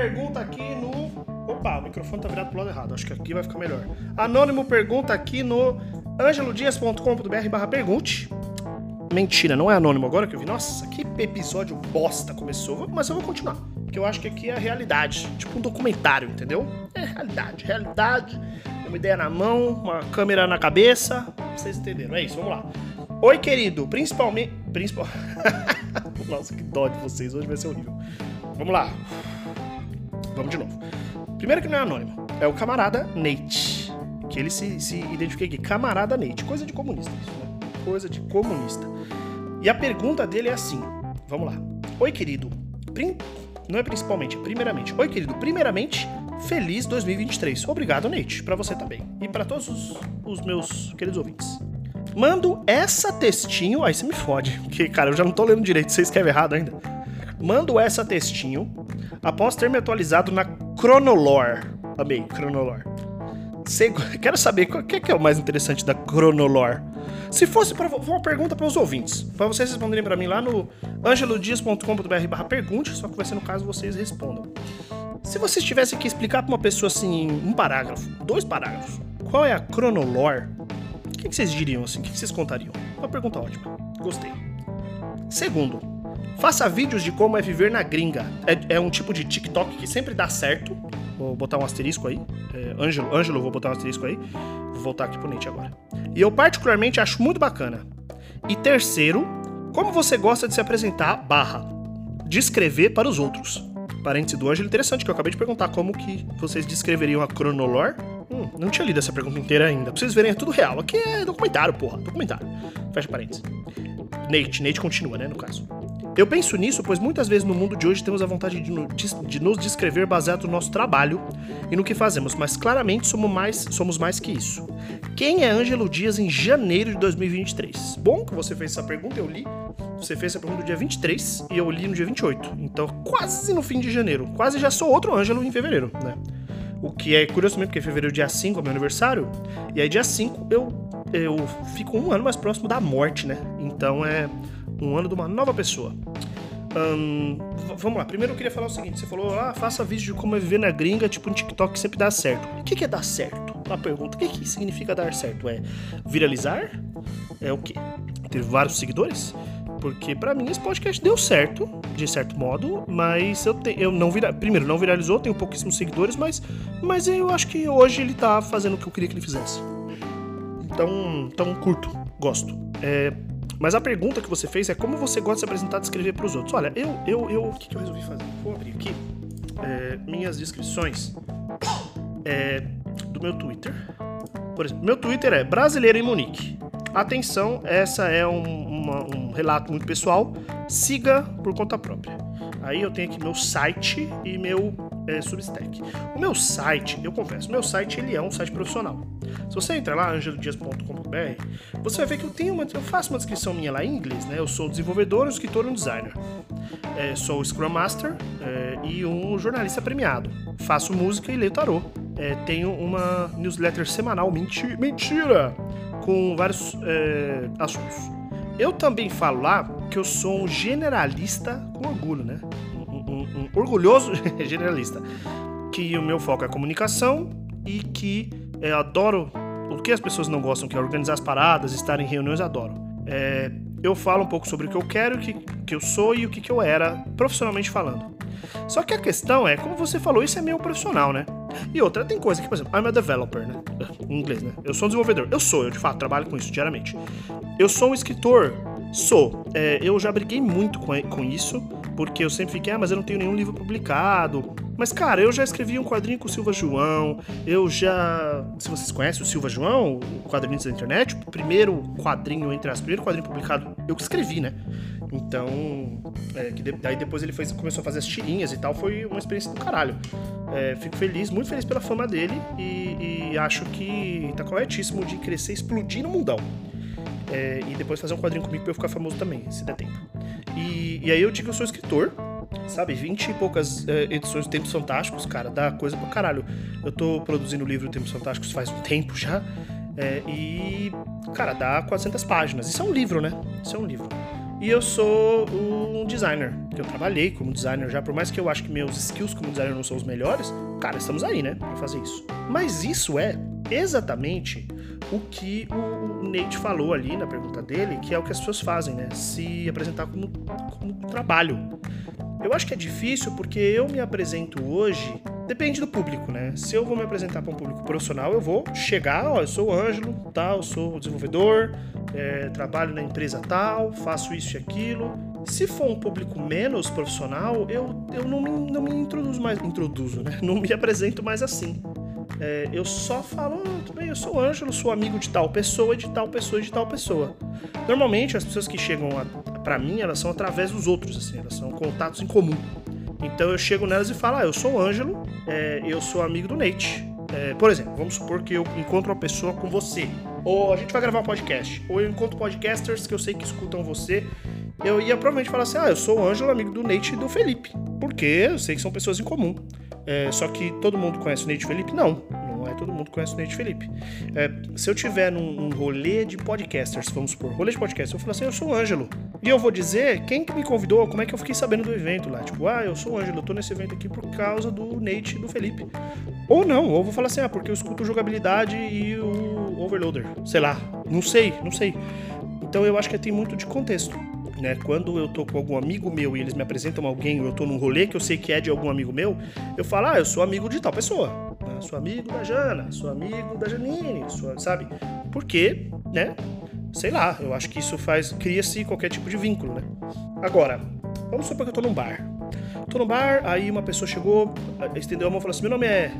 pergunta aqui no. Opa, o microfone tá virado pro lado errado. Acho que aqui vai ficar melhor. Anônimo pergunta aqui no angelodias.com.br barra pergunte. Mentira, não é anônimo agora que eu vi. Nossa, que episódio bosta começou. Mas eu vou continuar. Porque eu acho que aqui é a realidade. Tipo um documentário, entendeu? É realidade, realidade. Uma ideia na mão, uma câmera na cabeça. Vocês entenderam? É isso, vamos lá. Oi, querido. Principalmente. Principal... Nossa, que dó de vocês. Hoje vai ser horrível. Vamos lá. Vamos de novo. Primeiro que não é anônimo. É o camarada Nate. Que ele se, se identifica aqui. Camarada Nate. Coisa de comunista isso, né? Coisa de comunista. E a pergunta dele é assim. Vamos lá. Oi, querido. Prim... Não é principalmente, é primeiramente. Oi, querido. Primeiramente, feliz 2023. Obrigado, Nate. Para você também. E para todos os, os meus queridos ouvintes. Mando essa textinho. Aí você me fode. Porque, cara, eu já não tô lendo direito. Você escreve errado ainda. Mando essa textinho após ter me atualizado na Chronolore. Amei, Chronolore. Quero saber o que é, o mais interessante da Chronolore. Se fosse para uma pergunta para os ouvintes, para vocês responderem para mim lá no angelodias.com.br pergunte, só que vai ser no caso vocês respondam. Se vocês tivessem que explicar para uma pessoa assim, um parágrafo, dois parágrafos, qual é a Chronolore, o que, que vocês diriam assim? O que, que vocês contariam? Uma pergunta ótima. Gostei. Segundo, faça vídeos de como é viver na gringa. É, é um tipo de TikTok que sempre dá certo. Vou botar um asterisco aí. É, Ângelo, Ângelo, vou botar um asterisco aí. Vou voltar aqui pro Nate agora. E eu particularmente acho muito bacana. E terceiro, como você gosta de se apresentar, barra, descrever para os outros. Parênteses do Ângelo, interessante, que eu acabei de perguntar como que vocês descreveriam a Chronolore. Hum, não tinha lido essa pergunta inteira ainda. Pra vocês verem, é tudo real. Aqui é documentário, porra. Documentário. Fecha parênteses. Nate, Nate continua, né, no caso. Eu penso nisso, pois muitas vezes no mundo de hoje temos a vontade de, de, nos descrever baseado no nosso trabalho e no que fazemos, mas claramente somos mais, somos mais que isso. Quem é Ângelo Dias em janeiro de 2023? Bom que você fez essa pergunta, eu li. Você fez essa pergunta no dia 23 e eu li no dia 28. Então, quase no fim de janeiro. Quase já sou outro Ângelo em fevereiro, né? O que é curioso também, porque fevereiro, dia 5 é meu aniversário. E aí, dia 5, eu, eu fico um ano mais próximo da morte, né? Então, é um ano de uma nova pessoa. Vamos lá, primeiro eu queria falar o seguinte: você falou, ah, faça vídeo de como é viver na gringa, tipo um TikTok sempre dá certo. O que, que é dar certo? Uma pergunta: o que, que significa dar certo? É viralizar? É o quê? Ter vários seguidores? Porque para mim esse podcast deu certo, de certo modo, mas eu, te, eu não vira, primeiro não viralizou, tenho pouquíssimos seguidores, mas, mas eu acho que hoje ele tá fazendo o que eu queria que ele fizesse. Então, então curto, gosto. É, mas a pergunta que você fez é como você gosta de se apresentar e descrever para os outros. Olha, eu, eu, eu, o que, que eu resolvi fazer? Vou abrir aqui é, minhas descrições é, do meu Twitter. Por exemplo, meu Twitter é brasileiro em Munique. Atenção, essa é um, uma, um relato muito pessoal. Siga por conta própria. Aí eu tenho aqui meu site e meu é, Substack. O meu site, eu confesso, meu site ele é um site profissional. Se você entrar lá, angelodias.com.br, você vai ver que eu tenho uma, eu faço uma descrição minha lá em inglês, né? Eu sou desenvolvedor, um escritor e um designer. É, sou Scrum Master é, e um jornalista premiado. Faço música e leio tarô. É, tenho uma newsletter semanal, menti mentira, com vários é, assuntos. Eu também falo lá que eu sou um generalista com orgulho, né? Um, um, um orgulhoso generalista. Que o meu foco é comunicação e que é, adoro o que as pessoas não gostam, que é organizar as paradas, estar em reuniões, adoro. É, eu falo um pouco sobre o que eu quero, o que, que eu sou e o que, que eu era, profissionalmente falando. Só que a questão é, como você falou, isso é meio profissional, né? E outra, tem coisa que, por exemplo, I'm a developer, né? Em inglês, né? Eu sou um desenvolvedor. Eu sou, eu de fato trabalho com isso diariamente. Eu sou um escritor. Sou. É, eu já briguei muito com, com isso, porque eu sempre fiquei, ah, mas eu não tenho nenhum livro publicado. Mas, cara, eu já escrevi um quadrinho com o Silva João, eu já. Se vocês conhecem o Silva João, o quadrinho da internet, o primeiro quadrinho, entre as primeiro quadrinho publicado, eu que escrevi, né? Então, é, que de, daí depois ele fez, começou a fazer as tirinhas e tal, foi uma experiência do caralho. É, fico feliz, muito feliz pela fama dele e, e, acho que tá corretíssimo de crescer, explodir no mundão. É, e depois fazer um quadrinho comigo pra eu ficar famoso também, se der tempo. E, e aí eu digo que eu sou escritor, sabe, 20 e poucas é, edições de Tempos Fantásticos, cara, dá coisa pra caralho. Eu tô produzindo o livro Tempos Fantásticos faz um tempo já, é, e, cara, dá 400 páginas. Isso é um livro, né? Isso é um livro. E eu sou um designer, que eu trabalhei como designer já, por mais que eu acho que meus skills como designer não são os melhores, cara, estamos aí, né, pra fazer isso. Mas isso é exatamente o que o Nate falou ali na pergunta dele, que é o que as pessoas fazem, né? Se apresentar como, como trabalho. Eu acho que é difícil porque eu me apresento hoje, depende do público, né? Se eu vou me apresentar para um público profissional, eu vou chegar, ó, eu sou o Ângelo, tal, eu sou desenvolvedor, é, trabalho na empresa tal, faço isso e aquilo. Se for um público menos profissional, eu, eu não, me, não me introduzo mais, introduzo, né? Não me apresento mais assim. É, eu só falo, oh, tudo bem, eu sou o Ângelo, sou amigo de tal pessoa, de tal pessoa, de tal pessoa. Normalmente, as pessoas que chegam para mim, elas são através dos outros, assim, elas são contatos em comum. Então eu chego nelas e falo, ah, eu sou o Ângelo, é, eu sou amigo do Nate. É, por exemplo, vamos supor que eu encontro uma pessoa com você, ou a gente vai gravar um podcast, ou eu encontro podcasters que eu sei que escutam você, eu ia provavelmente falar assim, ah, eu sou o Ângelo, amigo do Nate e do Felipe, porque eu sei que são pessoas em comum. É, só que todo mundo conhece o Nate Felipe? Não, não é todo mundo conhece o Nate Felipe. É, se eu tiver num, num, rolê de podcasters, vamos supor, rolê de podcasters, eu falo assim, eu sou o Ângelo. E eu vou dizer quem que me convidou, como é que eu fiquei sabendo do evento lá. Tipo, ah, eu sou o Ângelo, eu tô nesse evento aqui por causa do Nate e do Felipe. Ou não, ou vou falar assim, ah, porque eu escuto jogabilidade e o Overloader. Sei lá, não sei, não sei. Então eu acho que tem muito de contexto. Né? Quando eu tô com algum amigo meu e eles me apresentam alguém, ou eu tô num rolê que eu sei que é de algum amigo meu, eu falo, ah, eu sou amigo de tal pessoa. Né? Sou amigo da Jana, sou amigo da Janine, sou, sabe? Porque, né? Sei lá, eu acho que isso faz. cria-se qualquer tipo de vínculo, né? Agora, vamos supor que eu tô num bar. Tô no bar, aí uma pessoa chegou, estendeu a mão e falou assim: Meu nome é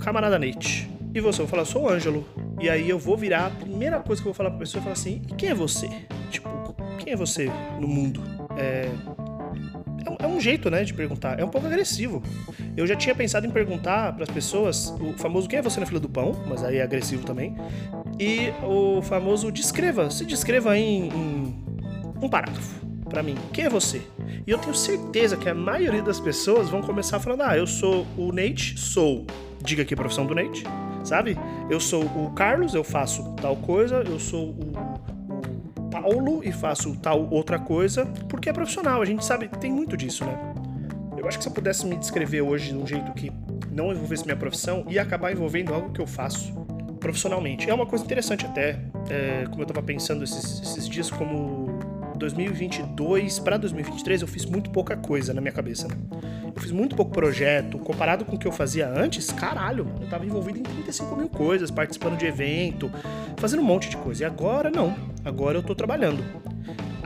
Camarada Nate. E você? Eu vou falar, sou o Ângelo. E aí eu vou virar, a primeira coisa que eu vou falar pra pessoa é falar assim: E quem é você? Tipo, quem é você no mundo? É, é um jeito, né, de perguntar. É um pouco agressivo. Eu já tinha pensado em perguntar para as pessoas o famoso quem é você na fila do pão, mas aí é agressivo também. E o famoso descreva, se descreva em, em um parágrafo para mim. Quem é você? E eu tenho certeza que a maioria das pessoas vão começar falando: "Ah, eu sou o Nate, sou, diga aqui a profissão do Nate, sabe? Eu sou o Carlos, eu faço tal coisa, eu sou o Paulo e faço tal outra coisa, porque é profissional, a gente sabe, tem muito disso, né? Eu acho que se eu pudesse me descrever hoje de um jeito que não envolvesse minha profissão, ia acabar envolvendo algo que eu faço profissionalmente. É uma coisa interessante até, é, como eu tava pensando esses, esses dias, como 2022 para 2023 eu fiz muito pouca coisa na minha cabeça, né? Eu fiz muito pouco projeto, comparado com o que eu fazia antes, caralho, mano, eu tava envolvido em 35 mil coisas, participando de evento, fazendo um monte de coisa. E agora não, agora eu tô trabalhando.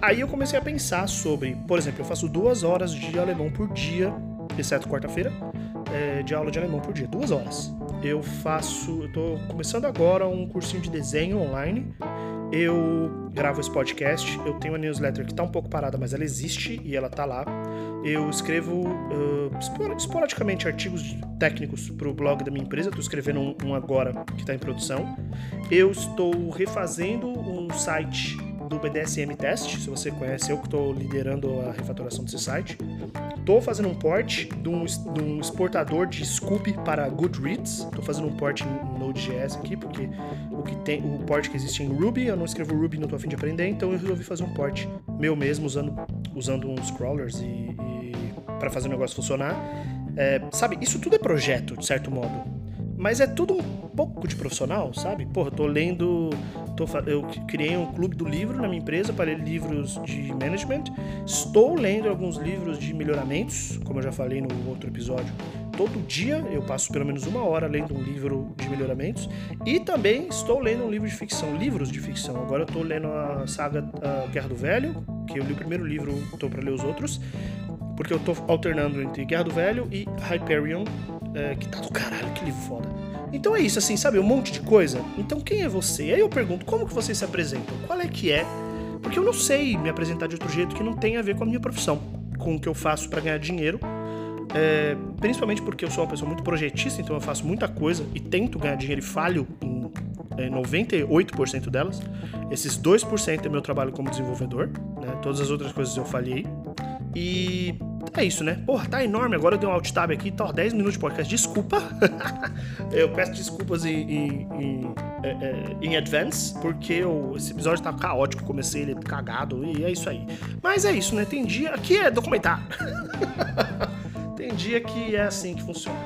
Aí eu comecei a pensar sobre, por exemplo, eu faço duas horas de alemão por dia, exceto quarta-feira, é, de aula de alemão por dia, duas horas. Eu faço, eu tô começando agora um cursinho de desenho online eu gravo esse podcast, eu tenho uma newsletter que está um pouco parada, mas ela existe e ela está lá. Eu escrevo uh, esporadicamente artigos técnicos para o blog da minha empresa, estou escrevendo um, um agora que está em produção. Eu estou refazendo um site do BDSM Test, se você conhece, eu que estou liderando a refatoração desse site. Estou fazendo um port de um, de um, exportador de Scoop para Goodreads. Estou fazendo um port em Node.js aqui, porque o, que tem, o port que existe em Ruby, eu não escrevo Ruby, não estou afim de aprender, então eu resolvi fazer um port meu mesmo, usando, usando uns crawlers e, e para fazer o negócio funcionar. É, sabe, isso tudo é projeto, de certo modo. Mas é tudo um pouco de profissional, sabe? Porra, tô lendo. Tô, eu criei um clube do livro na minha empresa para ler livros de management. Estou lendo alguns livros de melhoramentos, como eu já falei no outro episódio. Todo dia eu passo pelo menos uma hora lendo um livro de melhoramentos. E também estou lendo um livro de ficção, livros de ficção. Agora eu tô lendo a saga Guerra do Velho, que eu li o primeiro livro, estou para ler os outros porque eu tô alternando entre Guerra do Velho e Hyperion, é, que tá do caralho, que livro foda. Então é isso, assim, sabe? Um monte de coisa. Então quem é você? Aí eu pergunto, como que vocês se apresentam? Qual é que é? Porque eu não sei me apresentar de outro jeito que não tem a ver com a minha profissão, com o que eu faço para ganhar dinheiro. É, principalmente porque eu sou uma pessoa muito projetista, então eu faço muita coisa e tento ganhar dinheiro e falho em é, 98% delas. Esses 2% é meu trabalho como desenvolvedor, né? todas as outras coisas eu falhei. E É isso, né? Porra, tá enorme. Agora eu dei um alt tab aqui, tá 10 minutos de podcast. Desculpa. eu peço desculpas em, em, em, é, é, em advance, porque eu, esse episódio tá caótico. Comecei ele cagado e é isso aí. Mas é isso, né? Tem dia. Aqui é documentário. Tem dia que é assim que funciona.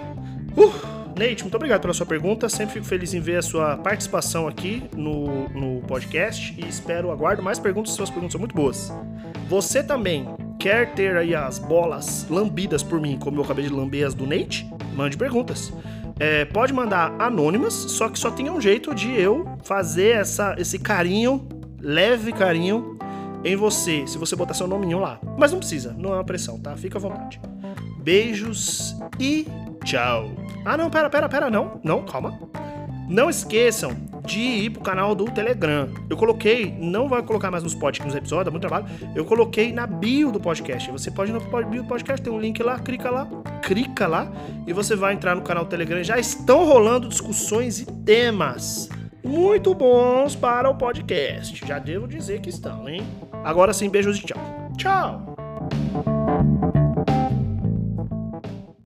Uh! Neite, muito obrigado pela sua pergunta. Sempre fico feliz em ver a sua participação aqui no, no podcast e espero, aguardo mais perguntas. Suas perguntas são muito boas. Você também quer ter aí as bolas lambidas por mim, como eu acabei de lamber as do Nate? Mande perguntas. É, pode mandar anônimas, só que só tem um jeito de eu fazer essa, esse carinho, leve carinho, em você, se você botar seu nominho lá. Mas não precisa, não é uma pressão, tá? Fica à vontade. Beijos e tchau. Ah, não, pera, pera, pera, não. Não, calma. Não esqueçam de ir pro canal do Telegram. Eu coloquei, não vai colocar mais nos podcasts, nos episódios, dá muito trabalho. Eu coloquei na bio do podcast. Você pode ir no bio do podcast, tem um link lá, clica lá, clica lá e você vai entrar no canal do Telegram. Já estão rolando discussões e temas muito bons para o podcast. Já devo dizer que estão, hein? Agora sim, beijos e tchau. Tchau!